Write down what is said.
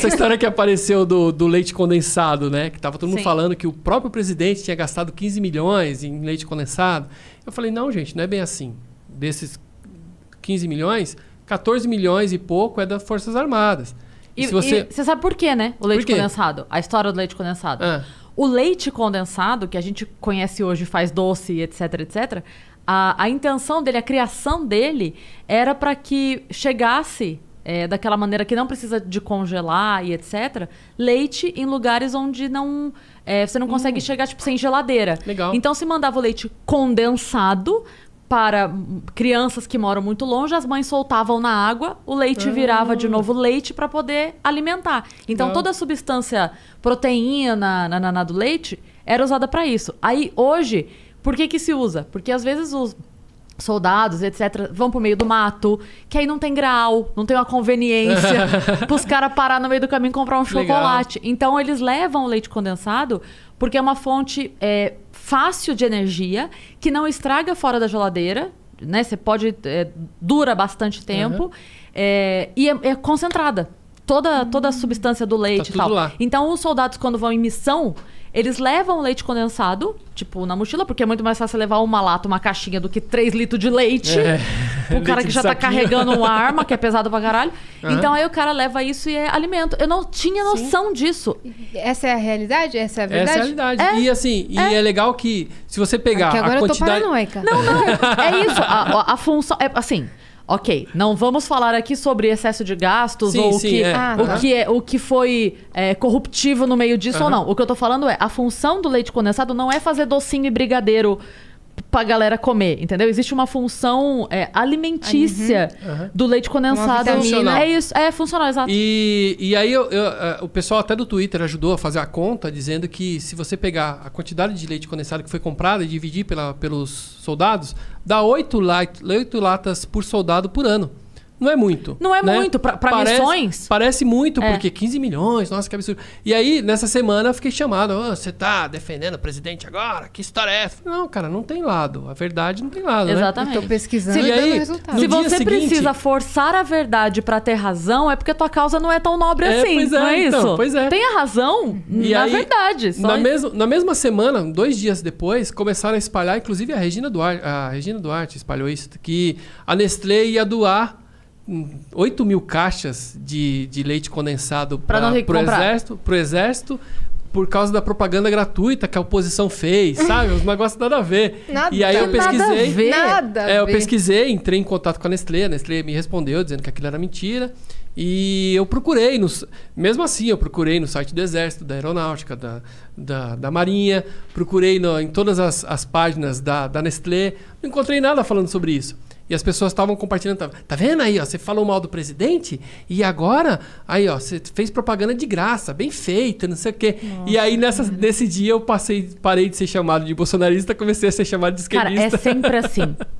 Essa história que apareceu do, do leite condensado, né? Que tava todo mundo Sim. falando que o próprio presidente tinha gastado 15 milhões em leite condensado. Eu falei, não, gente, não é bem assim. Desses 15 milhões, 14 milhões e pouco é das Forças Armadas. E, E se você. e você sabe por quê, né? O leite condensado. A história do leite condensado. Ah. O leite condensado, que a gente conhece hoje, faz doce, etc, etc. A, a intenção dele, a criação dele, era para que chegasse é, daquela maneira que não precisa de congelar e etc. Leite em lugares onde não é, você não consegue chegar tipo sem geladeira. Hum. Legal. Então se mandava o leite condensado para hum, crianças que moram muito longe, as mães soltavam na água, o leite virava de novo leite para poder alimentar. Então Legal. toda a substância proteína na, na, na do leite era usada para isso. Aí hoje, por que que se usa? Porque às vezes os soldados, etc, vão pro meio do mato, que aí não tem grau, não tem uma conveniência pros caras parar no meio do caminho e comprar um Legal. chocolate. Então eles levam o leite condensado porque é uma fonte é, fácil de energia, que não estraga fora da geladeira, né? Você pode. é, dura bastante tempo. é, e é, é concentrada. Toda, toda a substância do leite e tudo tal. lá. Então, os soldados, quando vão em missão, eles levam o leite condensado, tipo, na mochila, porque é muito mais fácil levar uma lata, uma caixinha, do que 3 litros de leite. É. O cara Leite que já tá carregando uma arma, que é pesado pra caralho. Aham. Então, aí o cara leva isso e é alimento. Eu não tinha noção disso. Essa é a realidade? Essa é a Essa verdade? é a realidade. E assim, e é legal que se você pegar Porque agora a eu tô quantidade. paranoica. Não, não. É isso. A, a- a função. É assim. Ok, não vamos falar aqui sobre excesso de gastos Sim, ou sim, o, que, é. Ah, o, que é, o que foi é, corruptivo no meio disso ou Aham. não. O que eu tô falando é, a função do leite condensado não é fazer docinho e brigadeiro pra galera comer, entendeu? Existe uma função é, alimentícia Aham. do leite condensado. É isso, é funcional, exato. E, e aí eu- eu, eh, o pessoal até do Twitter ajudou a fazer a conta, dizendo que se você pegar a quantidade de leite condensado que foi comprada e dividir pela, pelos soldados, dá 8, latas por soldado por ano. Não é muito. Não é né? muito. Parece- missões, Parece muito, É. porque 15 milhões, nossa, que absurdo. E aí, nessa semana, eu fiquei chamado. "Ô, você tá defendendo o presidente agora? Que história é essa? Eu Não, cara, não tem lado. A verdade não tem lado, né? Exatamente. Eu tô pesquisando Sim, e e aí, resultado. no Se dia você seguinte- precisa forçar a verdade pra ter razão, é porque tua causa não é tão nobre É, assim. pois é, não é então, isso? pois é. Tenha razão E na aí, verdade. Só Na, isso. mesma, na mesma semana, dois dias depois, começaram a espalhar, inclusive a Regina Duarte, a Regina Duarte espalhou isso, que a Nestlé ia doar 8 mil caixas de, de leite condensado pro, comprar. exército, pro exército por causa da propaganda gratuita que a oposição fez, sabe? Os negócios nada a ver. Nada- e aí eu nada a pesquisei. ver. Nada. a É, eu ver. pesquisei, entrei em contato com a Nestlé, a Nestlé me respondeu dizendo que aquilo era mentira. E eu procurei, nos, mesmo assim, eu procurei no site do Exército, da Aeronáutica, da, da, da Marinha, procurei no- em todas as, as páginas da, da Nestlé, não encontrei nada falando sobre isso. E as pessoas estavam compartilhando, tá, tá vendo aí, ó, você falou mal do presidente e agora, aí ó, você fez propaganda de graça, bem feita, não sei o quê. e aí nessa, nesse dia eu passei, parei de ser chamado de bolsonarista, comecei a ser chamado de Cara, esquerdista. é sempre assim.